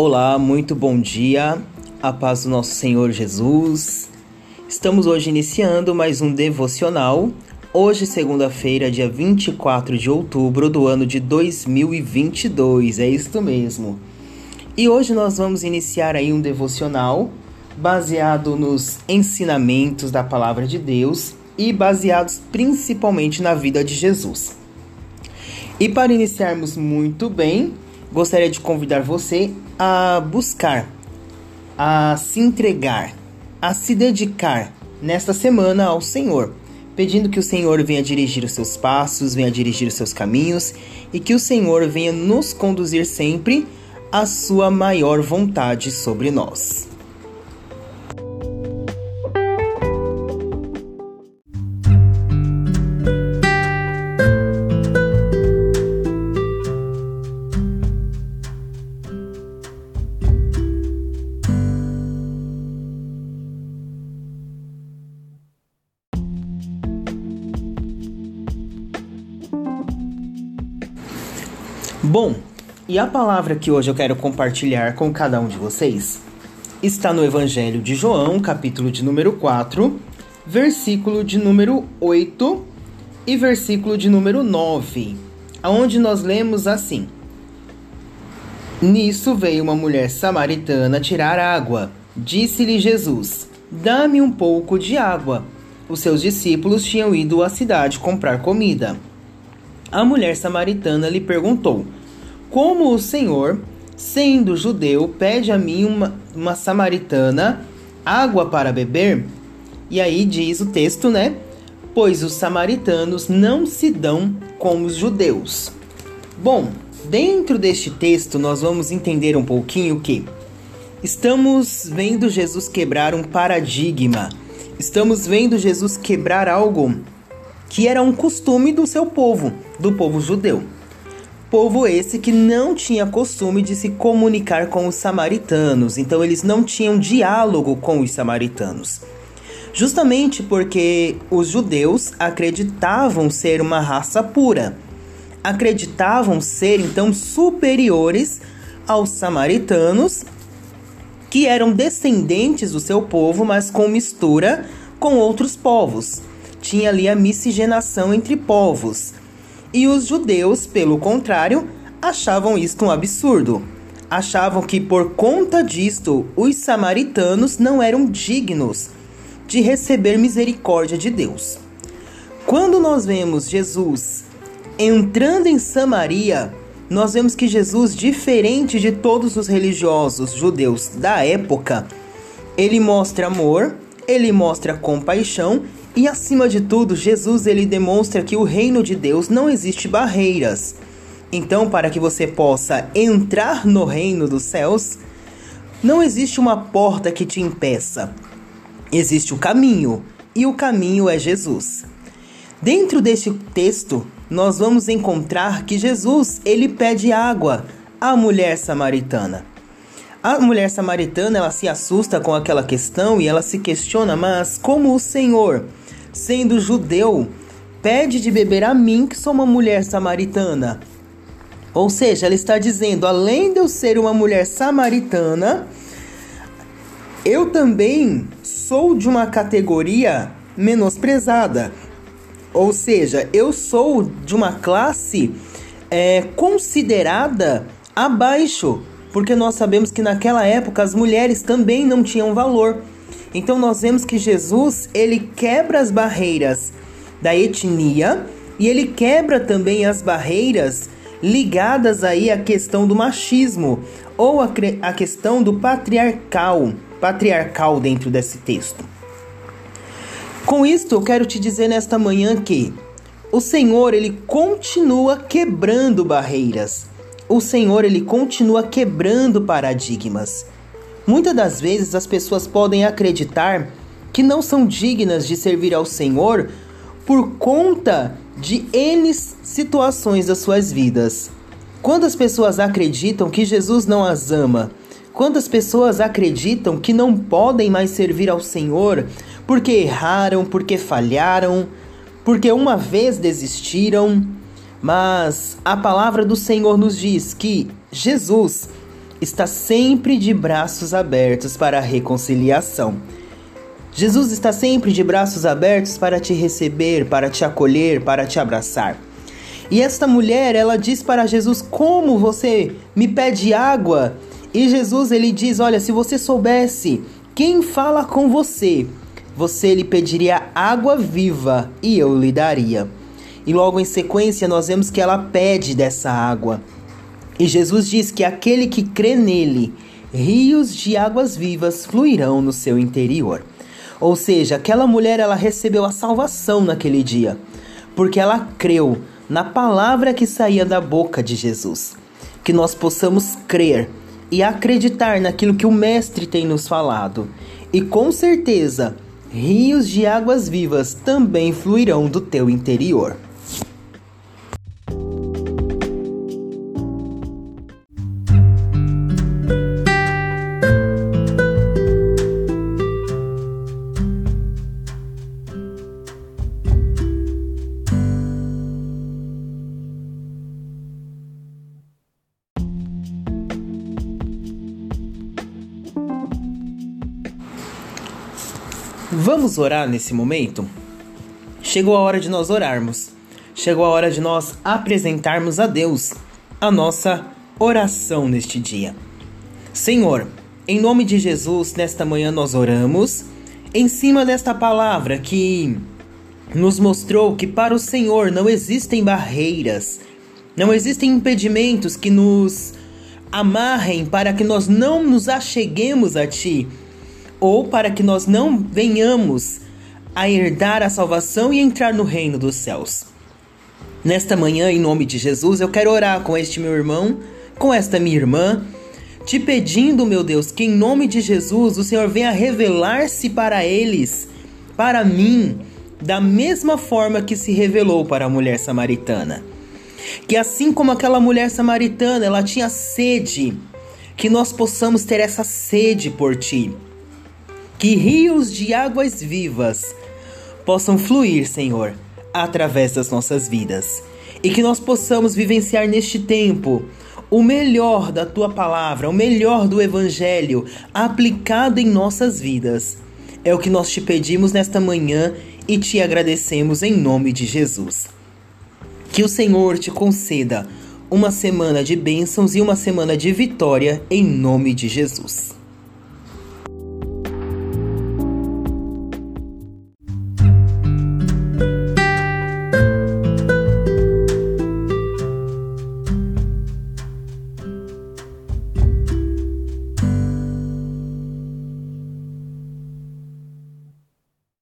Olá, muito bom dia, a paz do nosso Senhor Jesus. Estamos hoje iniciando mais um devocional. Hoje, segunda-feira, dia 24 de outubro do ano de 2022, é isto mesmo. E hoje nós vamos iniciar aí um devocional baseado nos ensinamentos da palavra de Deus e baseados principalmente na vida de Jesus. E para iniciarmos muito bem, gostaria de convidar você a buscar, a se entregar, a se dedicar nesta semana ao Senhor, pedindo que o Senhor venha dirigir os seus passos, venha dirigir os seus caminhos e que o Senhor venha nos conduzir sempre à sua maior vontade sobre nós. Bom, e a palavra que hoje eu quero compartilhar com cada um de vocês está no Evangelho de João, capítulo de número 4, versículo de número 8 e versículo de número 9, aonde nós lemos assim: Nisso veio uma mulher samaritana tirar água. Disse-lhe Jesus: Dá-me um pouco de água. Os seus discípulos tinham ido à cidade comprar comida. A mulher samaritana lhe perguntou: Como o Senhor, sendo judeu, pede a mim, uma, uma samaritana, água para beber? E aí diz o texto, né? Pois os samaritanos não se dão com os judeus. Bom, dentro deste texto nós vamos entender um pouquinho que estamos vendo Jesus quebrar um paradigma. Estamos vendo Jesus quebrar algo que era um costume do seu povo, do povo judeu. Povo esse que não tinha costume de se comunicar com os samaritanos, então eles não tinham diálogo com os samaritanos. Justamente porque os judeus acreditavam ser uma raça pura, acreditavam ser então superiores aos samaritanos, que eram descendentes do seu povo, mas com mistura com outros povos tinha ali a miscigenação entre povos. E os judeus, pelo contrário, achavam isto um absurdo. Achavam que por conta disto os samaritanos não eram dignos de receber misericórdia de Deus. Quando nós vemos Jesus entrando em Samaria, nós vemos que Jesus, diferente de todos os religiosos judeus da época, ele mostra amor, ele mostra compaixão e acima de tudo, Jesus ele demonstra que o reino de Deus não existe barreiras. Então, para que você possa entrar no reino dos céus, não existe uma porta que te impeça. Existe o caminho, e o caminho é Jesus. Dentro deste texto, nós vamos encontrar que Jesus, ele pede água à mulher samaritana. A mulher samaritana, ela se assusta com aquela questão e ela se questiona, mas como o Senhor sendo judeu, pede de beber a mim, que sou uma mulher samaritana. Ou seja, ela está dizendo: além de eu ser uma mulher samaritana, eu também sou de uma categoria menosprezada. Ou seja, eu sou de uma classe é, considerada abaixo, porque nós sabemos que naquela época as mulheres também não tinham valor. Então nós vemos que Jesus, ele quebra as barreiras da etnia e ele quebra também as barreiras ligadas aí à questão do machismo ou a questão do patriarcal, patriarcal dentro desse texto. Com isto, eu quero te dizer nesta manhã que o Senhor, ele continua quebrando barreiras. O Senhor, ele continua quebrando paradigmas. Muitas das vezes as pessoas podem acreditar que não são dignas de servir ao Senhor por conta de N situações das suas vidas. Quando as pessoas acreditam que Jesus não as ama, quando as pessoas acreditam que não podem mais servir ao Senhor porque erraram, porque falharam, porque uma vez desistiram, mas a palavra do Senhor nos diz que Jesus está sempre de braços abertos para a reconciliação. Jesus está sempre de braços abertos para te receber, para te acolher, para te abraçar. E esta mulher, ela diz para Jesus: "Como você me pede água?" E Jesus ele diz: "Olha, se você soubesse quem fala com você, você lhe pediria água viva e eu lhe daria." E logo em sequência nós vemos que ela pede dessa água. E Jesus diz que aquele que crê nele, rios de águas vivas fluirão no seu interior. Ou seja, aquela mulher ela recebeu a salvação naquele dia, porque ela creu na palavra que saía da boca de Jesus. Que nós possamos crer e acreditar naquilo que o mestre tem nos falado. E com certeza, rios de águas vivas também fluirão do teu interior. Vamos orar nesse momento? Chegou a hora de nós orarmos. Chegou a hora de nós apresentarmos a Deus a nossa oração neste dia. Senhor, em nome de Jesus, nesta manhã nós oramos em cima desta palavra que nos mostrou que para o Senhor não existem barreiras, não existem impedimentos que nos amarrem para que nós não nos acheguemos a Ti ou para que nós não venhamos a herdar a salvação e entrar no reino dos céus. Nesta manhã, em nome de Jesus, eu quero orar com este meu irmão, com esta minha irmã, te pedindo, meu Deus, que em nome de Jesus o Senhor venha revelar-se para eles, para mim, da mesma forma que se revelou para a mulher samaritana. Que assim como aquela mulher samaritana, ela tinha sede, que nós possamos ter essa sede por ti que rios de águas vivas possam fluir, Senhor, através das nossas vidas e que nós possamos vivenciar neste tempo o melhor da tua palavra, o melhor do evangelho aplicado em nossas vidas. É o que nós te pedimos nesta manhã e te agradecemos em nome de Jesus. Que o Senhor te conceda uma semana de bênçãos e uma semana de vitória em nome de Jesus.